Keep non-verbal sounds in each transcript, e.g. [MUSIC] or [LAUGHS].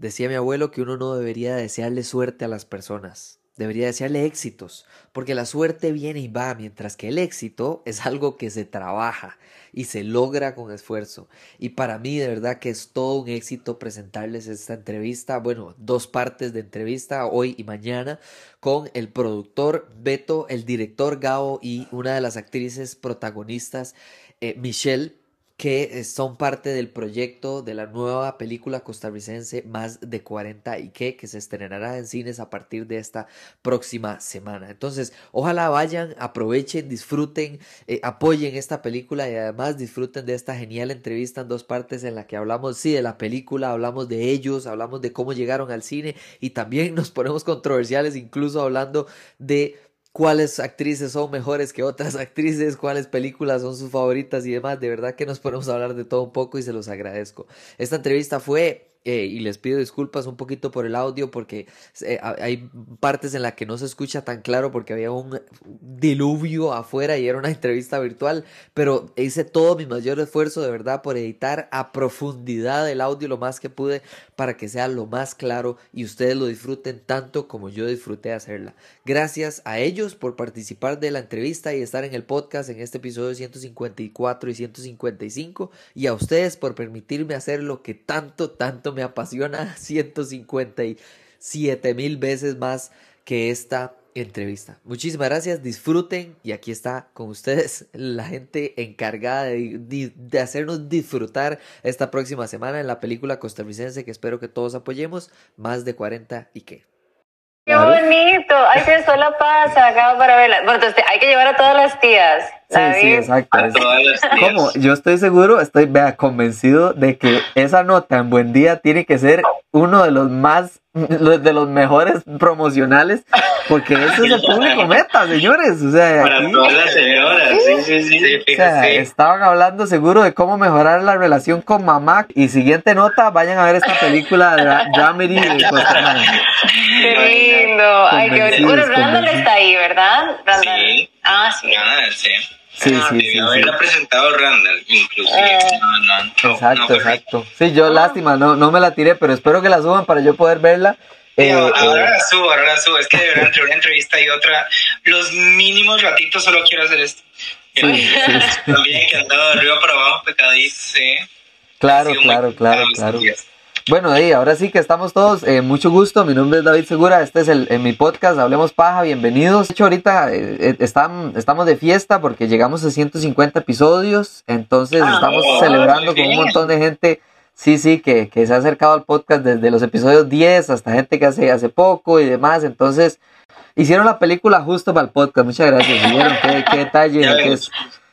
Decía mi abuelo que uno no debería desearle suerte a las personas, debería desearle éxitos, porque la suerte viene y va, mientras que el éxito es algo que se trabaja y se logra con esfuerzo. Y para mí de verdad que es todo un éxito presentarles esta entrevista, bueno, dos partes de entrevista, hoy y mañana, con el productor Beto, el director Gao y una de las actrices protagonistas, eh, Michelle que eh, son parte del proyecto de la nueva película costarricense Más de 40 y que, que se estrenará en cines a partir de esta próxima semana. Entonces, ojalá vayan, aprovechen, disfruten, eh, apoyen esta película y además disfruten de esta genial entrevista en dos partes en la que hablamos, sí, de la película, hablamos de ellos, hablamos de cómo llegaron al cine y también [LAUGHS] nos ponemos controversiales, incluso hablando de cuáles actrices son mejores que otras [LAUGHS] actrices, cuáles películas son sus favoritas y demás. De verdad que nos podemos hablar de todo un poco y se los agradezco. Esta entrevista fue eh, y les pido disculpas un poquito por el audio porque eh, hay partes en las que no se escucha tan claro porque había un diluvio afuera y era una [LAUGHS] entrevista virtual, pero hice todo mi mayor esfuerzo de verdad por editar a profundidad el audio lo más que pude para que sea lo más claro y ustedes lo disfruten tanto como yo disfruté hacerla. Gracias a ellos por participar de la entrevista y estar en el podcast en este episodio 154 y 155 y a ustedes por permitirme hacer lo que tanto, tanto me apasiona [LAUGHS] 157 mil veces más que esta entrevista. Muchísimas gracias, disfruten y aquí está con ustedes [LAUGHS] la gente encargada de, hacernos disfrutar esta próxima semana en la película costarricense que espero que todos apoyemos, más de 40 y qué. Qué bonito, hay que la pasa acá para verla. Bueno, entonces hay que llevar a todas las tías. Sí, sí, exacto. Como yo estoy seguro, estoy vea, convencido de que esa nota en Buen Día tiene que ser uno de los más, [LAUGHS] de los mejores promocionales, porque eso es el público meta, señores. O sea, Para todas las señoras, sí, sí, sí. o sea, estaban hablando seguro de cómo mejorar la relación con mamá. Y siguiente nota, vayan a ver esta película de Dramedy de Costa Qué lindo. Ay, qué bonito. Bueno, Randall está ahí, ¿verdad? Randall. Sí. Ah, sí. sí. Sí, ah, sí, sí. Haberla presentado Randall, inclusive. Ah. exacto, exacto. Sí, yo lástima, no, no me la tiré, pero espero que la suban para yo poder verla. Eh, ahora, eh, la subo, ahora la subo. Es que de verdad, entre una entrevista y otra, los mínimos ratitos solo quiero hacer esto. Sí, [LAUGHS] También que andado de arriba para abajo, pecadito, sí. Claro, claro, claro, claro. Bueno, ahí, ahora sí que estamos todos. Eh, mucho gusto. Mi nombre es David Segura. Este es el, en mi podcast Hablemos Paja. Bienvenidos. De hecho, ahorita eh, eh, estamos de fiesta porque llegamos a 150 episodios. Entonces, ah, estamos celebrando con un montón de gente. Sí, sí, que, que, se ha acercado al podcast desde los episodios 10 hasta gente que hace, hace poco y demás. Entonces, hicieron la película justo para el podcast. Muchas gracias. ¿Vieron qué, qué detalle?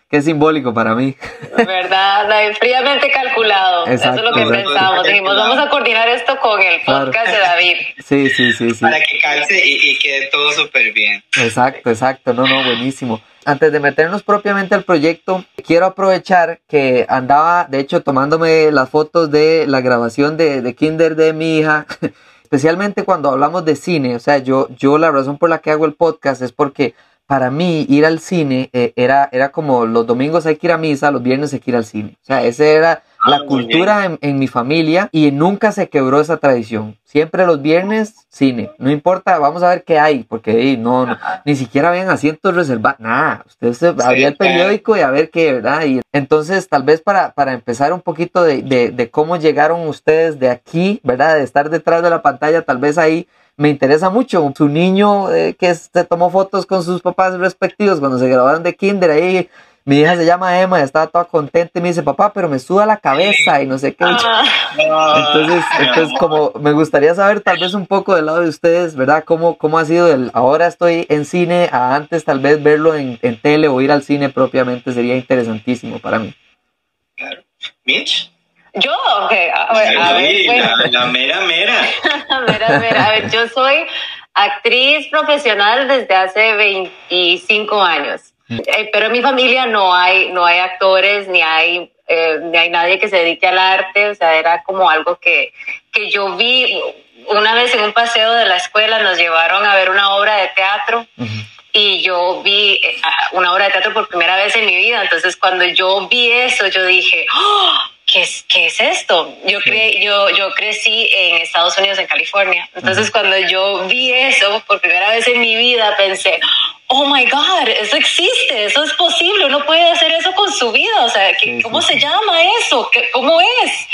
Qué simbólico para mí. ¿Verdad? Fríamente calculado. Eso es lo que pensamos. Dijimos, vamos a coordinar esto con el podcast de David. Sí, sí, sí, sí. Para que calce y, quede todo súper bien. Exacto, exacto. No, no, buenísimo. Antes de meternos propiamente al proyecto, quiero aprovechar que andaba, de hecho, tomándome las fotos de la grabación de, de Kinder de mi hija. [LAUGHS] Especialmente cuando hablamos de cine, o sea, yo, yo la razón por la que hago el podcast es porque para mí ir al cine eh, era, era como los domingos hay que ir a misa, los viernes hay que ir al cine. O sea, esa era ah, la cultura en, en, mi familia y nunca se quebró esa tradición. Siempre los viernes, cine. No importa, vamos a ver qué hay, porque no, ni siquiera habían asientos reservados, nada. Usted abría el periódico y a ver qué, ¿verdad? Y entonces, tal vez para, para empezar un poquito de, de, de cómo llegaron ustedes de aquí, ¿verdad? De estar detrás de la pantalla, tal vez ahí me interesa mucho. Su niño eh, que se tomó fotos con sus papás respectivos cuando se graduaron de kinder ahí. Mi hija se llama Emma y estaba toda contenta y me dice, papá, pero me suda la cabeza y no sé qué. Ah. Entonces, entonces, como me gustaría saber tal vez un poco del lado de ustedes, ¿verdad? ¿Cómo, cómo ha sido el, ahora estoy en cine, a antes tal vez verlo en, en tele o ir al cine propiamente sería interesantísimo para mí. Claro. Mitch. Yo, a ver, a ver la, mera mera. mera mera. A ver, yo soy actriz profesional desde hace 25 años. Mm. Eh, pero en mi familia no hay, no hay actores, ni hay, eh, ni hay nadie que se dedique al arte. O sea, era como algo que, que yo vi. Una vez en un paseo de la escuela nos llevaron a ver una obra de teatro. y yo vi eh, una obra de teatro por primera vez en mi vida. Entonces, cuando yo vi eso, yo dije, ¡Oh! ¿Qué es, qué es esto? Yo, cre yo, yo crecí en Estados Unidos, en California. Entonces, cuando yo vi eso por primera vez en mi vida, pensé, oh my God, eso existe, eso es posible, uno puede hacer eso con su vida. O sea, ¿cómo se llama eso? ¿Cómo es?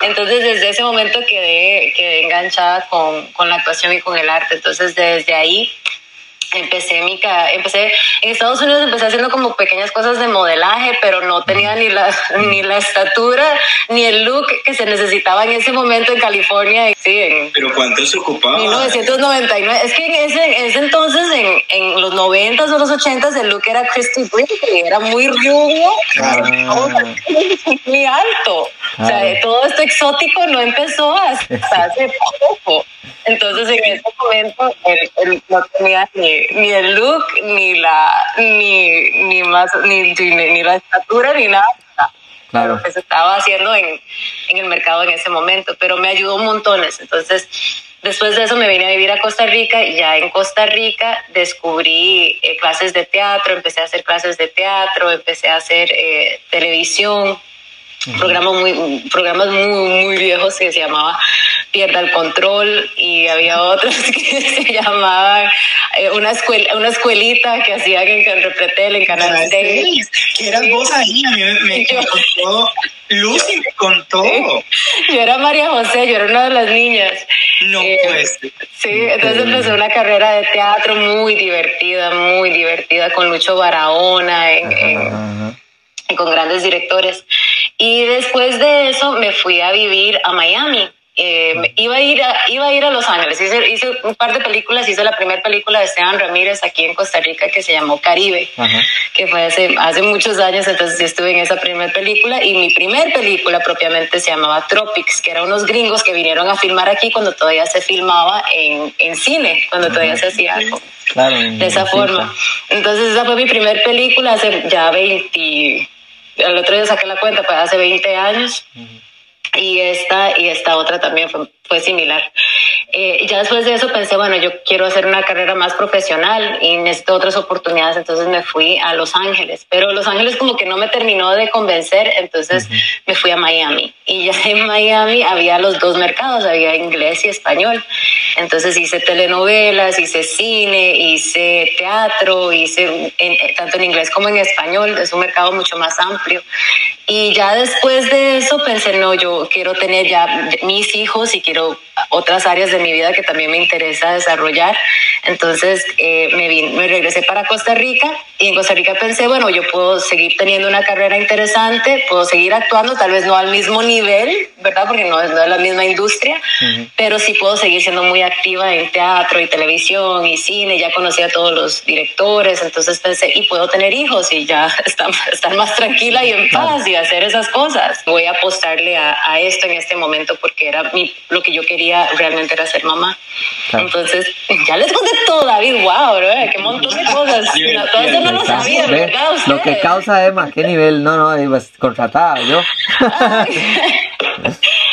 Entonces, desde ese momento quedé, quedé enganchada con, con la actuación y con el arte. Entonces, desde ahí empecé mi empecé en Estados Unidos empecé haciendo como pequeñas cosas de modelaje pero no tenía ni la [LAUGHS] ni la estatura ni el look que se necesitaba en ese momento en California sí, pero cuánto se ocupaba 1999 es que en ese, ese entonces en, en, los 90 o los 80 el look era Christy Brinkley era muy rubio muy alto o sea todo esto exótico no empezó hasta hace poco entonces en ese momento él, no tenía ni, ni, el look, ni la, ni, ni más, ni, ni, la estatura, ni nada. Claro. Lo que se estaba haciendo en, en el mercado en ese momento, pero me ayudó montones. Entonces, después de eso me vine a vivir a Costa Rica y ya en Costa Rica descubrí eh, clases de teatro, empecé a hacer clases de teatro, empecé a hacer eh, televisión, programas muy, programas muy, muy viejos que se llamaba Pierda el Control y había otros [LAUGHS] que se llamaban eh, una, escuela, una escuelita que hacían en Repretel, en Canal 6. Que eras vos ahí, a mí me, [LAUGHS] contó, Lucy me contó. Yo era María José, yo era una de las niñas. No eh, pues. Sí, entonces empecé una carrera de teatro muy divertida, muy divertida con Lucho Barahona en y con grandes directores. Y después de eso me fui a vivir a Miami. Eh, iba, a ir a, iba a ir a Los Ángeles, hice, hice un par de películas, hice la primera película de Esteban Ramírez aquí en Costa Rica que se llamó Caribe, que fue hace, hace muchos años, entonces yo estuve en esa primera película y mi primera película propiamente se llamaba Tropics, que eran unos gringos que vinieron a filmar aquí cuando todavía se filmaba en, en cine, cuando todavía se hacía algo. de esa forma. Entonces esa fue mi primera película hace ya 20 el otro día saqué la cuenta, pues hace 20 años. Y esta, y esta otra también fue, fue similar. Eh, ya después de eso pensé, bueno, yo quiero hacer una carrera más profesional y necesito otras oportunidades, entonces me fui a Los Ángeles, pero Los Ángeles como que no me terminó de convencer, entonces me fui a Miami. Y ya [LAUGHS] en Miami había los dos mercados, había inglés y español, entonces hice telenovelas, hice cine, hice teatro, hice tanto en inglés como en español, es un mercado mucho más amplio. Y ya después de eso pensé, no, yo quiero tener ya mis hijos y quiero No. Otras áreas de mi vida que también me interesa desarrollar. Entonces eh, me, me regresé para Costa Rica y en Costa Rica pensé, bueno, yo puedo seguir teniendo una carrera interesante, puedo seguir actuando, tal vez no al mismo nivel, ¿verdad? Porque no es, la misma industria, pero sí puedo seguir siendo muy activa en teatro y televisión y cine, ya conocí a todos los directores, entonces pensé, y puedo tener hijos y ya [LAUGHS] estar, estar más tranquila y en paz y hacer esas cosas. Voy a apostarle a, a esto en este momento porque era mi, lo que yo quería realmente era ser mamá. Entonces, ya les conté todo, David, wow, ¿no? qué montón de cosas. todo eso no lo sabía, ¿verdad? Lo que causa Emma, qué nivel, no, no, pues, contratada yo. [LAUGHS]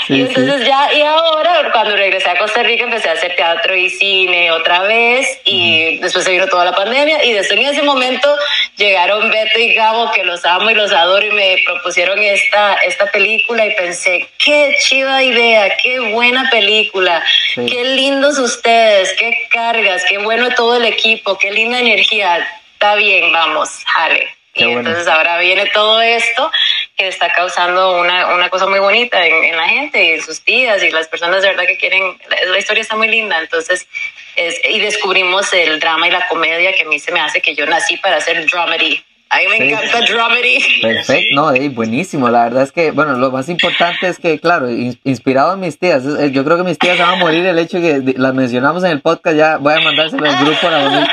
y entonces ya, y ahora cuando regresé a Costa Rica empecé a hacer teatro y cine otra vez y después se vino toda la pandemia y desde en ese momento llegaron Beto y Gabo que los amo y los adoro y me propusieron esta, esta película y pensé, qué chiva idea, qué buena película, qué lindos ustedes, qué cargas, qué bueno todo el equipo, qué linda energía, está bien, vamos, jale. y entonces ahora viene todo esto que está causando una, una cosa muy bonita en, la gente y en sus tías y las personas de verdad que quieren, la, historia está muy linda, entonces, es, y descubrimos el drama y la comedia que a mí se me hace que yo nací para hacer dramedy. A mí me encanta dramedy. Perfecto, no, buenísimo. La verdad es que, bueno, lo más importante es que, claro, inspirado en mis tías, yo creo que mis tías van a morir el hecho de que las mencionamos en el podcast, ya voy a mandárselo al grupo a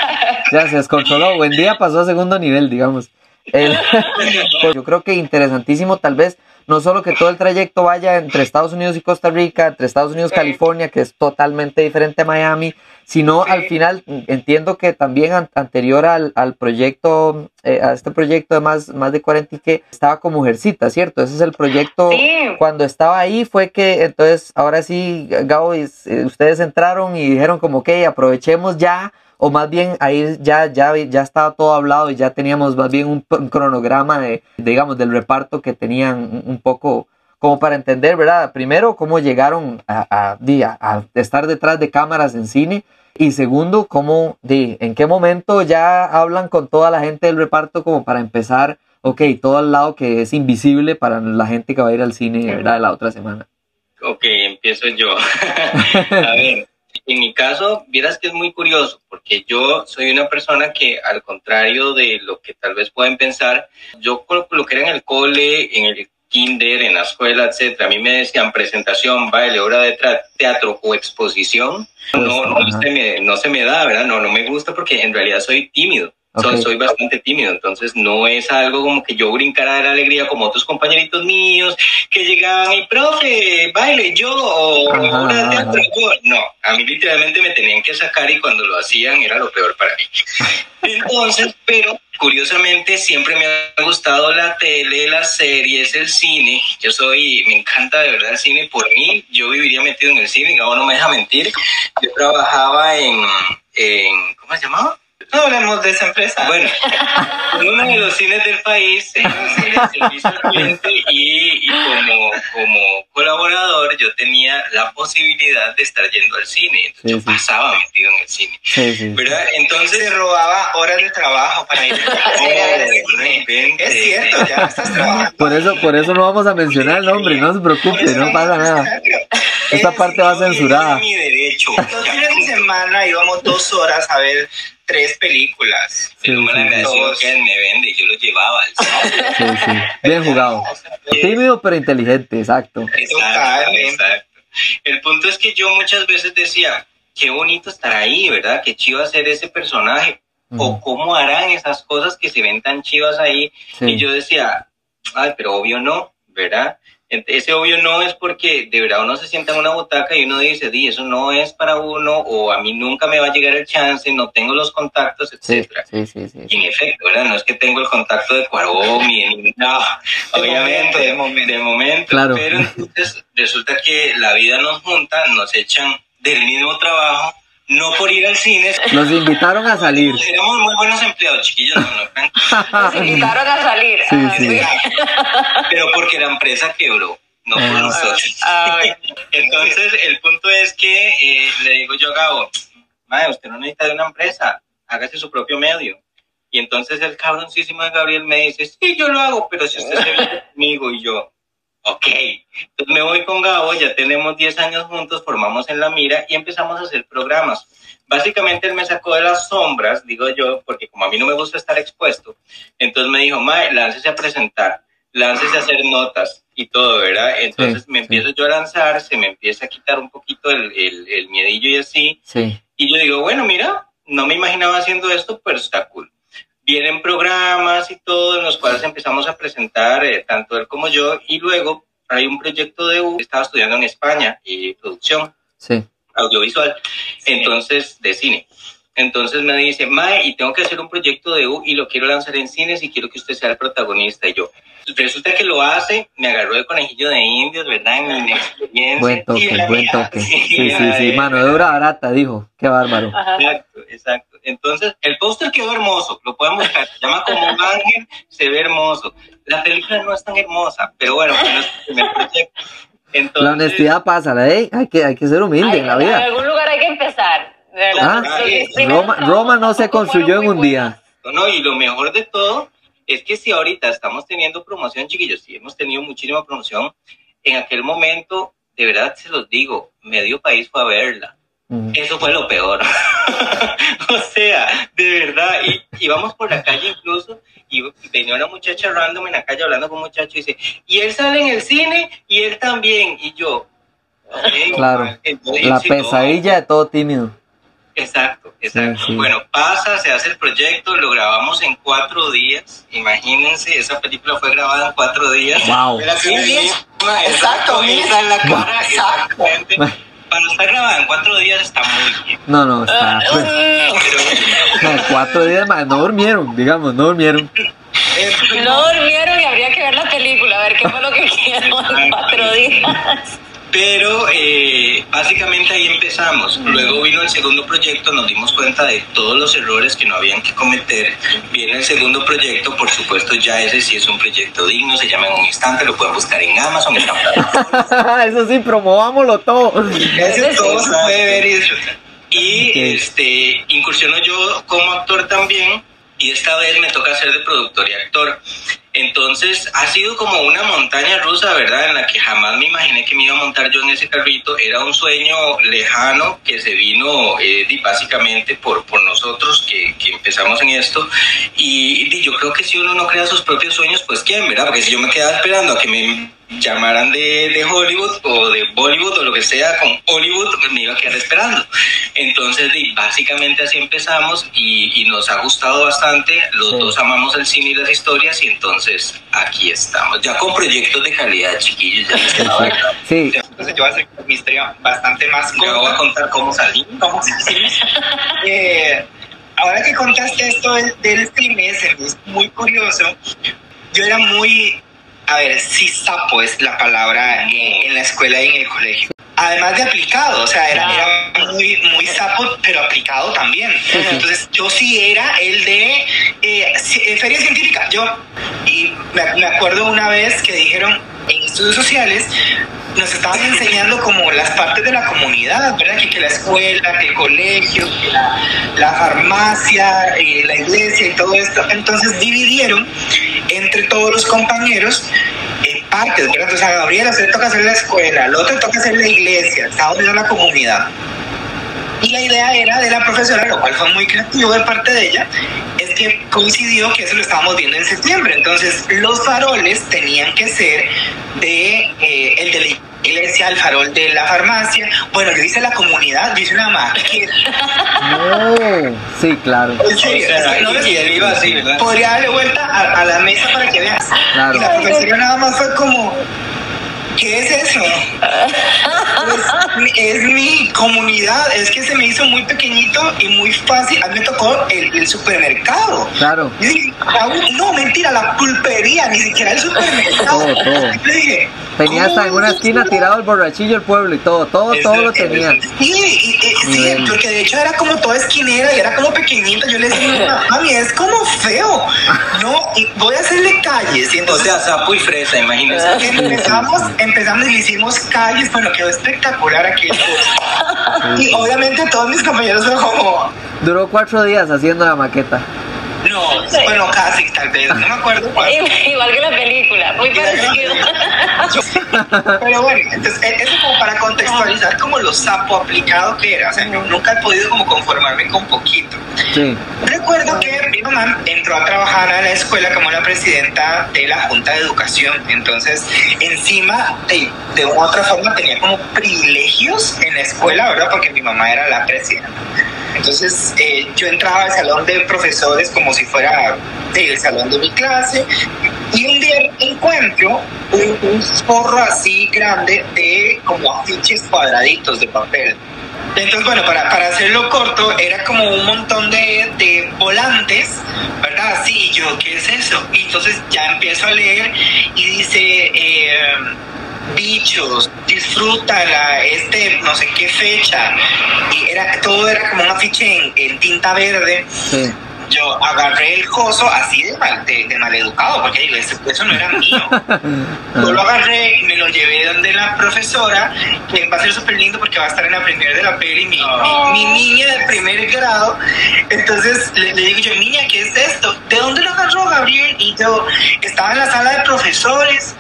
Ya se descontroló. Buen día pasó a segundo nivel, digamos. [LAUGHS] Yo creo que interesantísimo tal vez no solo que todo el trayecto vaya entre Estados Unidos y Costa Rica, entre Estados Unidos y California, que es totalmente diferente a Miami, sino al final entiendo que también anterior al, al proyecto, eh, a este proyecto de más, más de 40 y que estaba con Mujercita, ¿cierto? Ese es el proyecto. Cuando estaba ahí fue que entonces ahora sí, Gabo, eh, ustedes entraron y dijeron como que aprovechemos ya o más bien ahí ya, ya, ya estaba todo hablado y ya teníamos más bien un, cronograma de, digamos, del reparto que tenían un, poco como para entender, ¿verdad? Primero, cómo llegaron a, a, a, estar detrás de cámaras en cine. Y segundo, cómo, di, en qué momento ya hablan con toda la gente del reparto como para empezar, ok, todo al lado que es invisible para la gente que va a ir al cine, ¿verdad? La otra semana. Ok, empiezo yo. [LAUGHS] a ver, en mi caso, vieras que es muy curioso, porque yo soy una persona que, al contrario de lo que tal vez pueden pensar, yo lo que era en el cole, en el kinder, en la escuela, etcétera, a mí me decían presentación, baile, obra de teatro o exposición, no, no, se me, no se me da, ¿verdad? No, no me gusta porque en realidad soy tímido. Soy, bastante tímido, entonces no es algo como que yo brincara de la alegría como otros compañeritos míos que llegaban y, profe, baile yo o obra de teatro No, a mí literalmente me tenían que sacar y cuando lo hacían era lo peor para mí. [LAUGHS] Entonces, pero curiosamente siempre me ha gustado la tele, las series, el cine. Yo soy, me encanta de verdad el cine. Por mí, yo viviría metido en el cine, Gabo no me deja mentir. Yo trabajaba en, en ¿cómo se llamaba? No hablemos de esa empresa. Bueno, en uno de los cines del país, en un cine de servicio al cliente, y, y, como, como colaborador yo tenía la posibilidad de estar yendo al cine. Entonces yo pasaba metido en el cine. ¿Verdad? Entonces. Se robaba horas de trabajo para ir oh, no Es cierto, ya estás trabajando. Por eso, por eso no vamos a mencionar el nombre, no se preocupe, no pasa nada. Esta parte va censurada. Mi derecho. [LAUGHS] Los fines de semana íbamos dos horas a ver tres películas. Pero sí, me que me vende, yo lo llevaba. Sí, sí. Bien [LAUGHS] jugado. Tímido pero inteligente, exacto. Exacto, exacto. El punto es que yo muchas veces decía, qué bonito estar ahí, ¿verdad? Qué chido hacer ese personaje. O cómo harán esas cosas que se ven tan chivas ahí. Y yo decía, ay, pero obvio no, ¿verdad? Ese obvio no es porque de verdad uno se sienta en una butaca y uno dice, di, eso no es para uno, o a mí nunca me va a llegar el chance, no tengo los contactos, etcétera. Sí, sí, sí, y en efecto, ¿verdad? No es que tengo el contacto de Cuarón no, [LAUGHS] obviamente, de momento, de momento claro. pero entonces resulta que la vida nos junta, nos echan del mismo trabajo no por ir al cine. Nos invitaron a salir. Éramos muy buenos empleados, chiquillos. No, Nos invitaron a salir. Sí, sí. Pero porque la empresa quebró, no por Ah. nosotros. Ah. Entonces, el punto es que eh, le digo yo a Gabo, madre, usted no necesita de una empresa, hágase su propio medio. Y entonces el cabroncísimo de Gabriel me dice, sí, yo lo hago, pero si usted se viene conmigo y yo, ok. Entonces me voy con Gabo, ya tenemos 10 años juntos, formamos en La Mira y empezamos a hacer programas. Básicamente él me sacó de las sombras, digo yo, porque como a mí no me gusta estar expuesto, entonces me dijo, mae, láncese a presentar, láncese a hacer notas y todo, ¿verdad? Entonces Sí, me sí. empiezo yo a lanzar, se me empieza a quitar un poquito el, el, el miedillo y así, Sí. y yo digo, bueno, mira, no me imaginaba haciendo esto, pero está cool. Vienen programas y todo en los cuales empezamos a presentar, eh, tanto él como yo, y luego hay un proyecto de U, estaba estudiando en España, y producción Sí. audiovisual, entonces de cine. Entonces me dice, Mae, y tengo que hacer un proyecto de U y lo quiero lanzar en cines y quiero que usted sea el protagonista. Y yo, resulta que lo hace, me agarró de conejillo de indios, ¿verdad? En mi inexperiencia. Buen toque, buen mía, toque. Sí, sí, sí. de- Mano de obra barata, dijo. Qué bárbaro. Ajá. Exacto, exacto. Entonces, el póster quedó hermoso, lo pueden buscar, se llama como un ángel, se ve hermoso. La película no es tan hermosa, pero bueno, fue nuestro primer proyecto. Entonces, La honestidad pasa, ¿la ¿eh? Hay que, hay que ser humilde Ay, en la En vida. algún lugar hay que empezar. De verdad. Ah, primeros Roma, no se construyó en un día. No, y lo mejor de todo es que si ahorita estamos teniendo promoción, chiquillos, si hemos tenido muchísima promoción, en aquel momento, de verdad se los digo, medio país fue a verla. Eso fue lo peor. [LAUGHS] o sea, de verdad, y íbamos por la calle incluso y venía una muchacha random en la calle hablando con un muchacho y dice, y él sale en el cine y él también, y yo. Claro. entonces, La todo- pesadilla de todo tímido. Exacto, exacto. Sí, sí. Bueno, pasa, se hace el proyecto, lo grabamos en cuatro días. Imagínense, esa película fue grabada en cuatro días. Wow. Mira, Sí, sí, bien. misma, Exacto, esa es la cara, Exacto. exactamente. Para estar grabada en cuatro días está muy bien. No, no, está. pues, [LAUGHS] Pero Cuatro días más. No durmieron, digamos, no durmieron. No durmieron y habría que ver la película, a ver qué fue lo que hicieron en cuatro días. Pero eh, básicamente ahí empezamos. Luego vino el segundo proyecto, nos dimos cuenta de todos los errores que no habían que cometer. Viene el segundo proyecto, por supuesto ya ese sí es un proyecto digno, se llama En un instante, lo pueden buscar en Amazon. [LAUGHS] Eso sí, promovámoslo todo. Ese todo se puede ver y disfrutar. Y este, incursiono yo como actor también y esta vez me toca ser de productor y actor. Entonces ha sido como una montaña rusa, ¿verdad? En la que jamás me imaginé que me iba a montar yo en ese carrito. Era un sueño lejano que se vino eh, básicamente por, por nosotros que, que empezamos en esto. Y, y yo creo que si uno no crea sus propios sueños, pues quién, ¿verdad? Porque si yo me quedaba esperando a que me llamaran de, de, Hollywood o de Bollywood o lo que sea con Hollywood, me iba a quedar esperando. Entonces, básicamente así empezamos y, y nos ha gustado bastante. Los sí. dos amamos el cine y las historias y entonces aquí estamos. Ya con proyectos de calidad, chiquillos. Ya sí. Entonces yo voy a hacer mi historia bastante más corta. voy a contar cómo salí. ¿Cómo salí? [LAUGHS] eh, ahora que contaste esto del, del trimestre, es muy curioso. Yo era muy a ver, sí sapo es la palabra en, en, la escuela y en el colegio. Además de aplicado, o sea, era, era muy, muy sapo, pero aplicado también. Entonces, yo sí era el de eh, feria científica, yo. Y me, me acuerdo una vez que dijeron en estudios sociales, nos estaban enseñando como las partes de la comunidad, ¿verdad? Que, que la escuela, que el colegio, que la, la farmacia, eh, la iglesia y todo esto. Entonces dividieron entre todos los compañeros eh, partes, ¿verdad? Entonces a Gabriela se le toca hacer la escuela, al otro toca hacer la iglesia, estaba uniendo la comunidad. Y la idea era de la profesora, lo cual fue muy creativo de parte de ella, es que coincidió que eso lo estábamos viendo en septiembre. Entonces, los faroles tenían que ser de eh, el de la iglesia, el farol de la farmacia. Bueno, yo hice la comunidad, yo hice una maqueta. No, sí, claro. Sí, o sea, no les, y iba así, ¿verdad? Podría darle vuelta a, a, la mesa para que veas. Claro. Y la profesora nada más fue como, ¿qué es eso? es, es, mi comunidad, es que se me hizo muy pequeñito y muy fácil. A mí me tocó el, el supermercado. Claro. Y dije, no, mentira, la pulpería, ni siquiera el supermercado. todo, todo. Y dije, tenía hasta en una esquina tirado el borrachillo el pueblo y todo, todo, todo lo tenía. Sí, sí, porque de hecho era como toda esquinera y era como pequeñita. Yo le decía, [LAUGHS] mami, es como feo. No, y voy a hacerle calles. Y entonces, o sea, sapo y fresa, imagínense. [LAUGHS] Empezamos, empezamos y le hicimos calles, bueno, quedó espectacular aquí. [LAUGHS] Y obviamente todos mis compañeros fueron como... Duró cuatro días haciendo la maqueta. No, sí. bueno, casi, tal vez, no me acuerdo cuál. [LAUGHS] Igual que la película, muy parecido. [LAUGHS] Pero bueno, entonces, e-, eso como para contextualizar como lo sapo aplicado que era, o sea, nunca he podido como conformarme con poquito. Sí. Recuerdo que mi mamá entró a trabajar a la escuela como la presidenta de la Junta de Educación, entonces encima de, de una u otra forma tenía como privilegios en la escuela, ¿verdad? Porque mi mamá era la presidenta. Entonces eh, yo entraba al salón de profesores como si fuera el salón de mi clase y un día encuentro un, un forro así grande de como afiches cuadraditos de papel. Entonces, bueno, para, para hacerlo corto, era como un montón de, de volantes, ¿verdad? Sí, yo, ¿qué es eso? Y entonces ya empiezo a leer y dice... Eh, bichos, disfrútala, este no sé qué fecha. Y era, todo era como un afiche en, en tinta verde. Sí. Yo agarré el coso así de, mal, de, de maleducado, porque digo, eso, eso no era mío. [LAUGHS] Yo lo agarré y me lo llevé donde la profesora, que va a ser súper lindo porque va a estar en la primera de la peli, mi, oh. mi, mi, niña de primer grado. Entonces le, le digo yo, niña, ¿qué es esto? ¿De dónde lo agarró Gabriel? Y yo estaba en la sala de profesores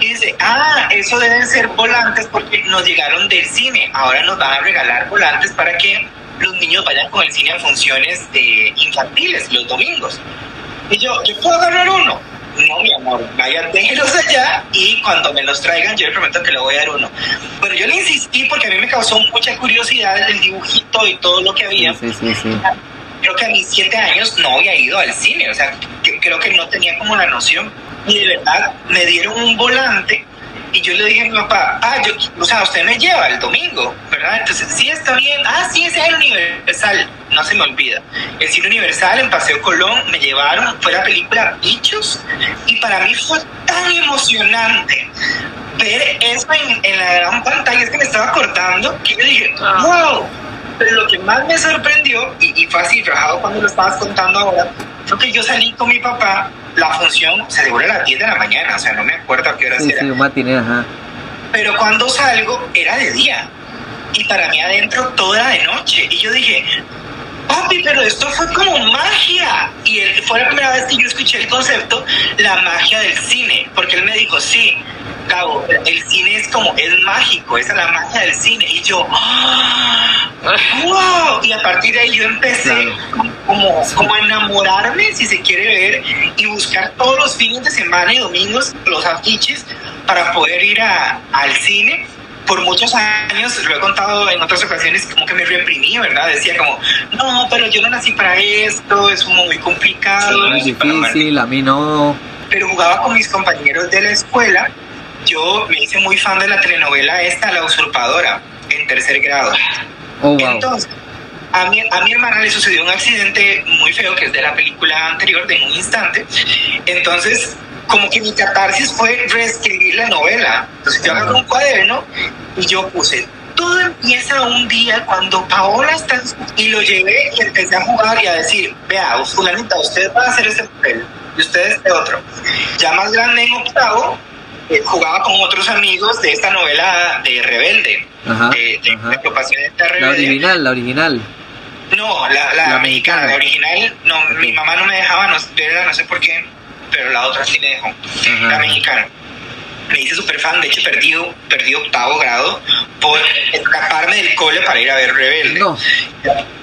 y dice, ah, eso deben ser volantes porque nos llegaron del cine. Ahora nos van a regalar volantes para que los niños vayan con el cine a funciones eh, infantiles los domingos. Y yo, ¿yo puedo agarrar uno? No, mi amor, vaya, déjelos allá y cuando me los traigan yo le prometo que le voy a dar uno. Pero yo le insistí porque a mí me causó mucha curiosidad el dibujito y todo lo que había. Sí, sí, sí. Creo que a mis siete años no había ido al cine, o sea, que, creo que no tenía como la noción. Y de verdad me dieron un volante y yo le dije a mi papá, ah, yo, o sea, usted me lleva el domingo, ¿verdad? Entonces, sí, está bien. Ah, sí, ese es el Universal, no se me olvida. El cine Universal en Paseo Colón me llevaron, fue la película Bichos, y para mí fue tan emocionante ver eso en, en la gran pantalla, es que me estaba cortando, que yo dije, Ah. wow. Pero lo que más me sorprendió, y, y fue así rajado cuando lo estabas contando ahora, fue que yo salí con mi papá, la función se devuelve a las 10 de la mañana, o sea, no me acuerdo a qué hora Sí, era. sí, un matiné, ajá. Pero cuando salgo era de día. Y para mí adentro todo era de noche. Y yo dije, papi, pero esto fue como magia. Y él, fue la primera vez que yo escuché el concepto, la magia del cine. Porque él me dijo, sí, Gabo, el cine es como, es mágico, esa es la magia del cine. Y yo, ¡ah! ¡wow! Y a partir de ahí yo empecé Claro. como, como a enamorarme, si se quiere ver, y buscar todos los fines de semana y domingos los afiches para poder ir a- al cine. Por muchos años, lo he contado en otras ocasiones, como que me reprimí, ¿verdad? Decía como, no, pero yo no nací para esto, es como muy complicado. Muy sí, difícil, a mí no. Pero jugaba con mis compañeros de la escuela. Yo me hice muy fan de la telenovela esta, La Usurpadora, en tercer grado. Oh, wow. Entonces, a mi, a mi hermana le sucedió un accidente muy feo, que es de la película anterior, de En un instante. Entonces, como que mi catarsis fue reescribir la novela. Entonces, yo agarré un cuaderno y yo puse, todo empieza un día cuando Paola está... Y lo llevé y empecé a jugar y a decir, vea, fulanita, usted va a hacer ese papel y usted este otro. Ya más grande en octavo, eh, jugaba con otros amigos de esta novela de Rebelde. Ajá, de, de ajá. la Rebelde. original, la original. No, la, la, La mexicana, la original, no, mi mamá no me dejaba no, no sé por qué, pero la otra sí me dejó, Ajá. la mexicana. Me hice súper fan, de hecho perdí, perdí octavo grado por escaparme del cole para ir a ver Rebelde. No,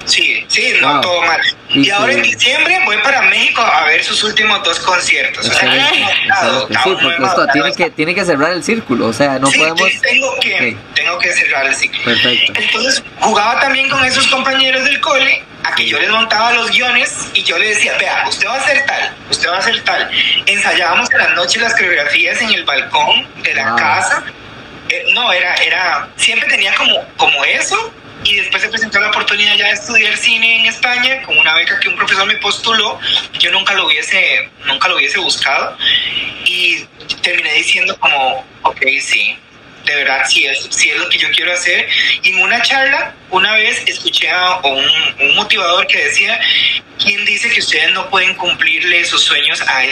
Sí, sí, no, Wow. todo mal. Y Y ahora en sí. diciembre voy para México a ver sus últimos dos conciertos. O sea, Sí, emocionados. tiene que, tiene que cerrar el círculo, o sea, no Sí, podemos... sí, tengo que, Ok. tengo que cerrar el ciclo. Perfecto. Entonces jugaba también con esos compañeros del cole a que yo les montaba los guiones y yo les decía, vea, usted va a hacer tal, usted va a hacer tal. Ensayábamos en las noches las coreografías en el balcón de la Wow. casa. Eh, no, era, era, siempre tenía como, como eso y después se presentó la oportunidad ya de estudiar cine en España con una beca que un profesor me postuló. Yo nunca lo hubiese, nunca lo hubiese buscado y terminé diciendo como, ok, sí, de verdad sí es, sí es lo que yo quiero hacer. Y en una charla, una vez escuché a un, un motivador que decía, ¿quién dice que ustedes no pueden cumplirle sus sueños a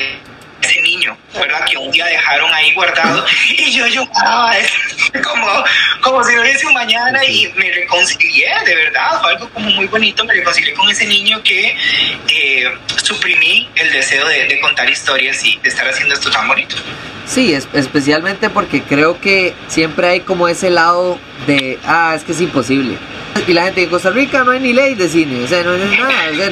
ese niño, ¿verdad? Que un día dejaron ahí guardado y yo lloraba [LAUGHS] como, como si no hubiese un mañana y me reconcilié, de verdad, fue algo como muy bonito, me reconcilié con ese niño que eh, suprimí el deseo de, de contar historias y de estar haciendo esto tan bonito. Sí, es- especialmente porque creo que siempre hay como ese lado de, ah, es que es imposible. [LAUGHS] Y la gente en Costa Rica no hay ni ley de cine, o sea, no hay nada. O sea,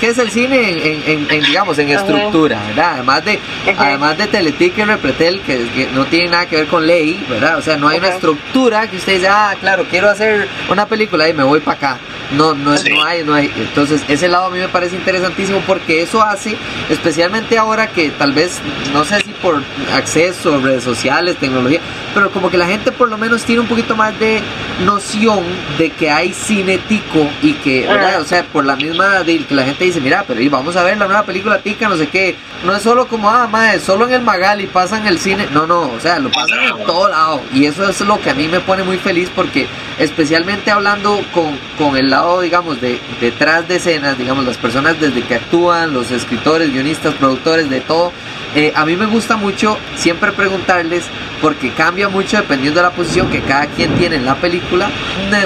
¿Qué es el cine en, en- en- en, digamos, en estructura, verdad? Además de, Ajá. además de Teletic y Repretel, que, que no tiene nada que ver con ley, ¿verdad? O sea, no hay una estructura que usted dice, ah, claro, quiero hacer una película y me voy para acá. No, no, Sí. no hay, no hay. Entonces, ese lado a mí me parece interesantísimo porque eso hace, especialmente ahora que tal vez, no sé si por acceso, redes sociales, tecnología, pero como que la gente por lo menos tiene un poquito más de noción de que hay cine tico y que, ¿verdad? Ajá. O sea, por la misma de que la gente dice, mira, pero vamos a ver la nueva película tica, no sé qué. No es solo como, ah, madre, solo en el Magal y pasan el cine. No, no, o sea, lo pasan en todo lado. Y eso es lo que a mí me pone muy feliz porque especialmente hablando con, con el lado, digamos, de detrás de escenas, digamos, las personas desde que actúan, los escritores, guionistas, productores, de todo, eh, a mí me gusta mucho siempre preguntarles, porque cambia mucho dependiendo de la posición que cada quien tiene en la película,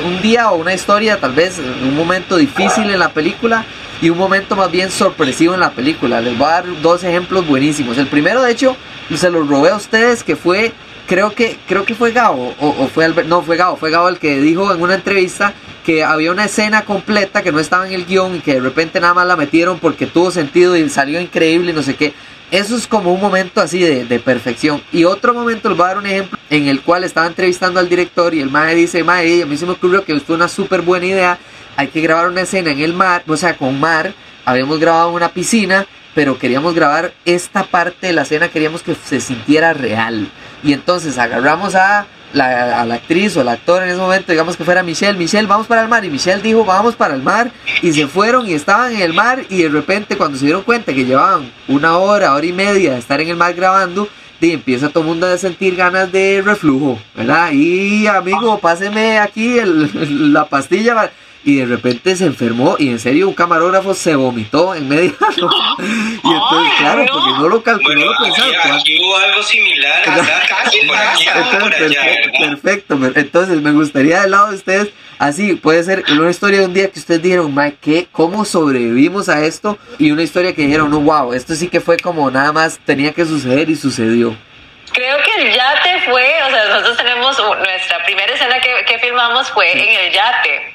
un, día o una historia, tal vez un momento difícil en la película y un momento más bien sorpresivo en la película. Les voy a dar dos ejemplos buenísimos. El primero, de hecho, se los robé a ustedes, que fue, creo que, creo que fue Gabo, o, o fue Albert, no, fue Gabo, fue Gabo el que dijo en una entrevista que había una escena completa que no estaba en el guion y que de repente nada más la metieron porque tuvo sentido y salió increíble y no sé qué. Eso es como un momento así de, de perfección. Y otro momento, les voy a dar un ejemplo, en el cual estaba entrevistando al director y el mae dice, mae, a mí se me ocurrió que fue una súper buena idea, hay que grabar una escena en el mar, o sea, con mar, habíamos grabado una piscina, pero queríamos grabar esta parte de la escena, queríamos que se sintiera real. Y entonces agarramos a la, a la actriz o al actor en ese momento, digamos que fuera Michelle, Michelle, vamos para el mar. Y Michelle dijo, vamos para el mar. Y se fueron y estaban en el mar. Y de repente, cuando se dieron cuenta que llevaban una hora, hora y media de estar en el mar grabando, y empieza todo el mundo a sentir ganas de reflujo, ¿verdad? Y amigo, páseme aquí [LAUGHS] la pastilla y de repente se enfermó y en serio un camarógrafo se vomitó en medio. [LAUGHS] y entonces, claro, porque no lo calculó, no lo pensaba. Aquí, hubo algo similar, [LAUGHS] casi por aquí, por allá, perfecto, perfecto, entonces me gustaría del lado de ustedes, así, puede ser una historia de un día que ustedes dijeron, Mike, ¿cómo sobrevivimos a esto? Y una historia que dijeron, no, wow, esto sí que fue como nada más tenía que suceder y sucedió. Creo que el yate fue, o sea, nosotros tenemos nuestra primera escena que, que filmamos fue en el yate.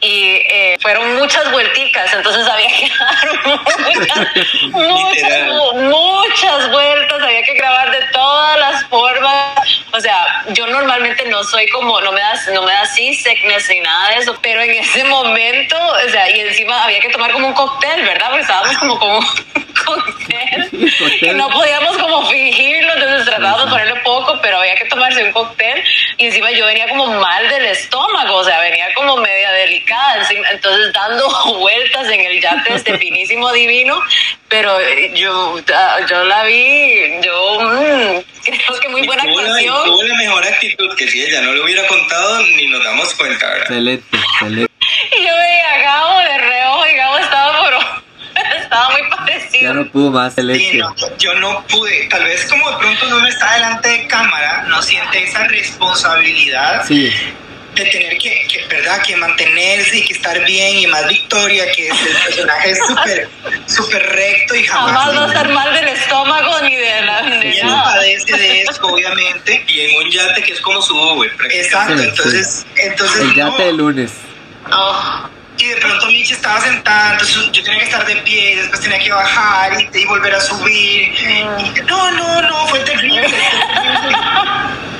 Y eh, fueron muchas vuelticas, entonces había que [LAUGHS] dar muchas, muchas, vueltas, había que grabar de todas las formas. O sea, yo normalmente no soy como, no me das, no me da sickness ni nada de eso, pero en ese momento, o sea, y encima había que tomar como un cóctel, ¿verdad? Porque estábamos como como [LAUGHS] cóctel y no podíamos como fingirlo, entonces tratábamos de ponerle poco, pero había que tomarse un cóctel y encima yo venía como mal del estómago, o sea, venía como media delicada, entonces dando [LAUGHS] vueltas en el yate este finísimo divino, pero yo, yo la vi, yo mm, creo que muy buena actuación. Tuvo la mejor actitud que si ella no lo hubiera contado ni nos damos cuenta, ¿verdad? Excelente, excelente. [LAUGHS] Y yo veía a Gabo de reojo y Gabo estaba por [LAUGHS] estaba muy parecido. Ya no pudo más el sí, Yo no pude, tal vez como de pronto no me está delante de cámara, no siente esa responsabilidad. Sí de tener que, que, ¿verdad? que mantenerse y que estar bien y más Victoria, que es el personaje [LAUGHS] súper super recto y jamás... Jamás va a estar mal del estómago ni de la... Ella no padece de eso, obviamente. [LAUGHS] Y en un yate que es como su Uber. Exacto, entonces, entonces... El yate de lunes. Oh y de pronto Michi estaba sentada, entonces yo tenía que estar de pie, después tenía que bajar y, volver a subir. Y, no, no, no, fue terrible. [LAUGHS]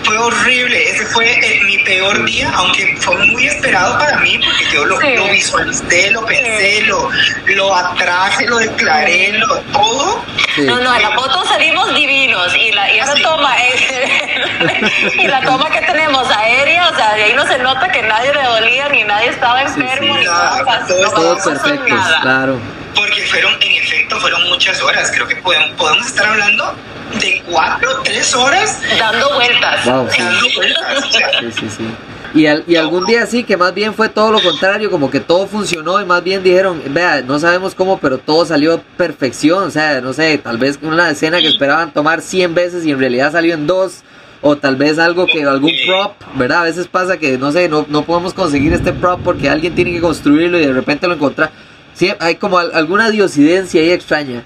fue horrible. Ese fue eh, mi peor día, aunque fue muy esperado para mí, porque yo lo, visualicé, lo pensé, lo, lo atraje, lo declaré, lo, todo. No, no, en la foto salimos divinos y, la, y esa toma [LAUGHS] y la toma que tenemos aérea, o sea, de ahí no se nota que nadie le dolía ni nadie estaba enfermo ni nada. Todos perfectos, claro. Porque fueron, en efecto, fueron muchas horas. Creo que podemos, podemos estar hablando de cuatro, tres horas. Dando vueltas. Wow, Dando vueltas. Sí, sí, sí. Y, y algún día sí, que más bien fue todo lo contrario, como que todo funcionó y más bien dijeron, vea, no sabemos cómo, pero todo salió a perfección, o sea, no sé, tal vez una escena que esperaban tomar 100 veces y en realidad salió en dos, o tal vez algo que, algún prop, ¿verdad? A veces pasa que, no sé, no, no podemos conseguir este prop porque alguien tiene que construirlo y de repente lo encuentra. Sí, hay como alguna diosidencia ahí extraña.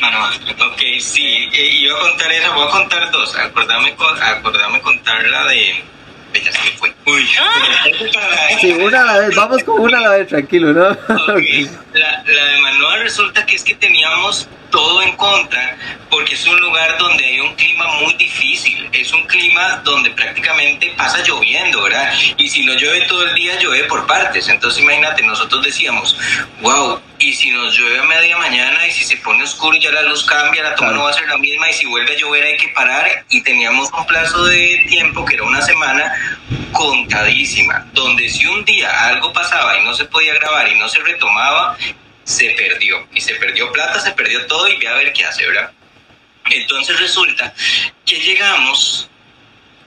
Bueno, ok, sí, eh, iba a contar esa, voy a contar dos, acordame, acordame contar la de ya se fue. Uy. Sí, una a la vez, vamos con una a la vez, tranquilo, ¿no? [LAUGHS] La, la de Manuel resulta que es que teníamos todo en contra porque es un lugar donde hay un clima muy difícil, es un clima donde prácticamente pasa lloviendo, ¿verdad? Y si no llueve todo el día, llueve por partes. Entonces imagínate, nosotros decíamos, wow, y si nos llueve a media mañana y si se pone oscuro y ya la luz cambia, la toma no va a ser la misma y si vuelve a llover hay que parar y teníamos un plazo de tiempo que era una semana contadísima, donde si un día algo pasaba y no se podía grabar y no se retomaba, se perdió. Y se perdió plata, se perdió todo y ve a ver qué hace, ¿verdad? Entonces resulta que llegamos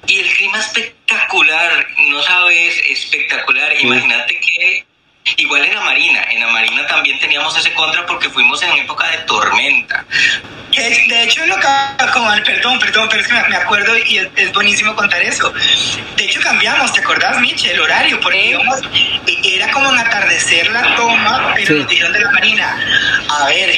y el clima espectacular, no sabes, espectacular. Imagínate que igual en la Marina, en la Marina también teníamos ese contra porque fuimos en época de tormenta. De hecho, lo como, perdón, perdón, pero es que me acuerdo y es, buenísimo contar eso. De hecho, cambiamos, ¿te acordás, Miche, el horario? Porque íbamos, era como un atardecer la toma, pero nos dijeron de la Marina, a ver,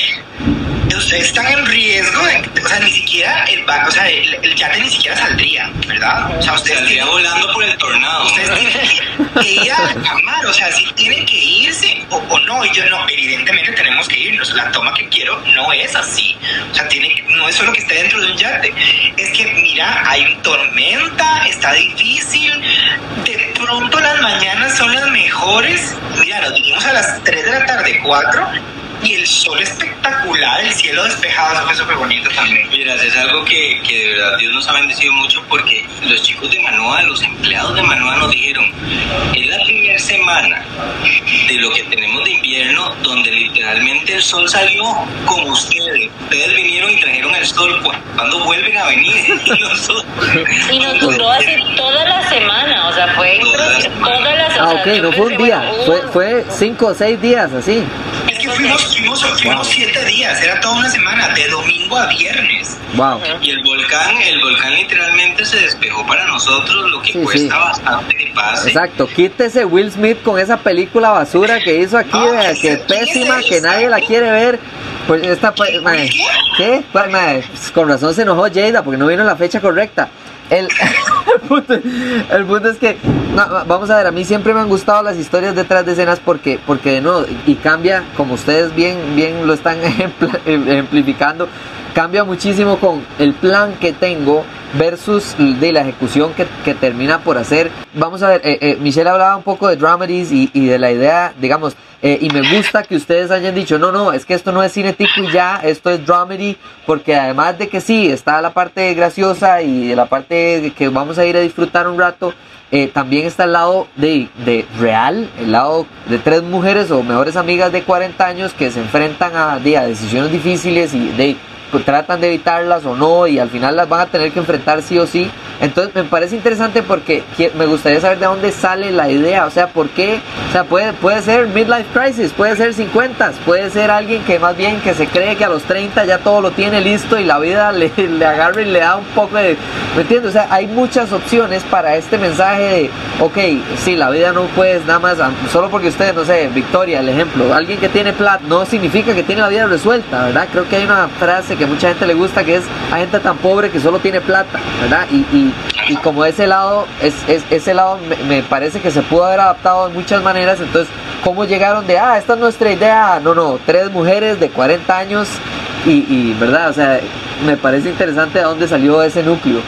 ustedes están en riesgo, o sea, ni siquiera el, o sea, el, yate ni siquiera saldría, ¿verdad? O sea, ustedes saldría volando por el tornado. Ustedes tienen que ir a camar, o sea, si tienen que irse o, o, no, y yo no, evidentemente tenemos que irnos, la toma que quiero no es así, o sea, tiene, no es solo que esté dentro de un yate, es que mira, hay tormenta, está difícil, de pronto las mañanas son las mejores, mira, nos vinimos a las 3 de la tarde, 4, y el sol espectacular, el cielo despejado, eso fue súper bonito también. Mira, es algo que, que de verdad Dios nos ha bendecido mucho porque los chicos de Manoa, los empleados de Manoa nos dijeron, es la primera semana de lo que tenemos de invierno donde literalmente el sol salió con ustedes. Ustedes vinieron y trajeron el sol. cuando vuelven a venir? [LAUGHS] Y nosotros. Y nos duró así toda la semana, o sea, fue toda la semana. Ah, ok, no fue un día, fue, fue cinco o seis días así. Fuimos, fuimos, fuimos siete días, era toda una semana, de domingo a viernes. Wow. Y el volcán, el volcán literalmente se despejó para nosotros, lo que cuesta bastante que pase. Exacto, quítese Will Smith con esa película basura que hizo aquí, que es pésima, que nadie la quiere ver. Pues esta, madre, ¿qué? Madre, con razón se enojó Jada porque no vino la fecha correcta. El, [LAUGHS] el, punto, es que, vamos a ver, a mí siempre me han gustado las historias detrás de escenas porque, porque no, y cambia, como ustedes bien, bien lo están [LAUGHS] ejemplificando, cambia muchísimo con el plan que tengo versus de la ejecución que, que termina por hacer. Vamos a ver, eh, eh, Michelle hablaba un poco de dramedies y, y de la idea, digamos, eh, y me gusta que ustedes hayan dicho, no, no, es que esto no es cine tico y ya, esto es dramedy, porque además de que sí, está la parte graciosa y la parte que vamos a ir a disfrutar un rato, eh, también está el lado de, de, real, el lado de tres mujeres o mejores amigas de 40 años que se enfrentan a, a decisiones difíciles y de tratan de evitarlas o no y al final las van a tener que enfrentar sí o sí. Entonces me parece interesante porque me gustaría saber de dónde sale la idea, o sea, por qué, o sea, puede, puede ser midlife crisis, puede ser 50, puede ser alguien que más bien que se cree que a los 30 ya todo lo tiene listo y la vida [LAUGHS] le, le agarra y le da un poco de, ¿me entiendes? O sea, hay muchas opciones para este mensaje de, ok, sí, la vida no puedes nada más, solo porque ustedes, no sé, Victoria, el ejemplo, alguien que tiene plata no significa que tiene la vida resuelta, ¿verdad? Creo que hay una frase que mucha gente le gusta, que es a gente tan pobre que solo tiene plata, ¿verdad? Y, y, y como ese lado, es, es ese lado me, parece que se pudo haber adaptado de muchas maneras, entonces, ¿cómo llegaron de, ah, esta es nuestra idea? No, no, tres mujeres de 40 años y, y ¿verdad? O sea, me parece interesante de dónde salió ese núcleo.